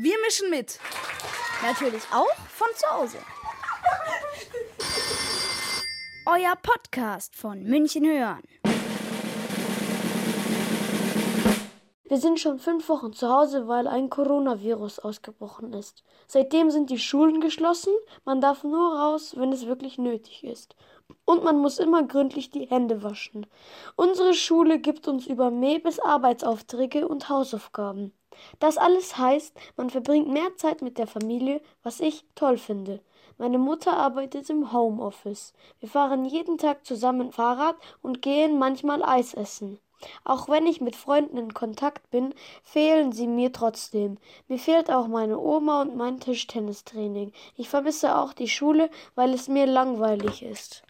Wir mischen mit. Natürlich auch von zu Hause. Euer Podcast von München hören. Wir sind schon fünf Wochen zu Hause, weil ein Coronavirus ausgebrochen ist. Seitdem sind die Schulen geschlossen, man darf nur raus, wenn es wirklich nötig ist. Und man muss immer gründlich die Hände waschen. Unsere Schule gibt uns über Mebis Arbeitsaufträge und Hausaufgaben. Das alles heißt, man verbringt mehr Zeit mit der Familie, was ich toll finde. Meine Mutter arbeitet im Homeoffice. Wir fahren jeden Tag zusammen Fahrrad und gehen manchmal Eis essen. Auch wenn ich mit Freunden in Kontakt bin, fehlen sie mir trotzdem. Mir fehlt auch meine Oma und mein Tischtennistraining. Ich vermisse auch die Schule, weil es mir langweilig ist.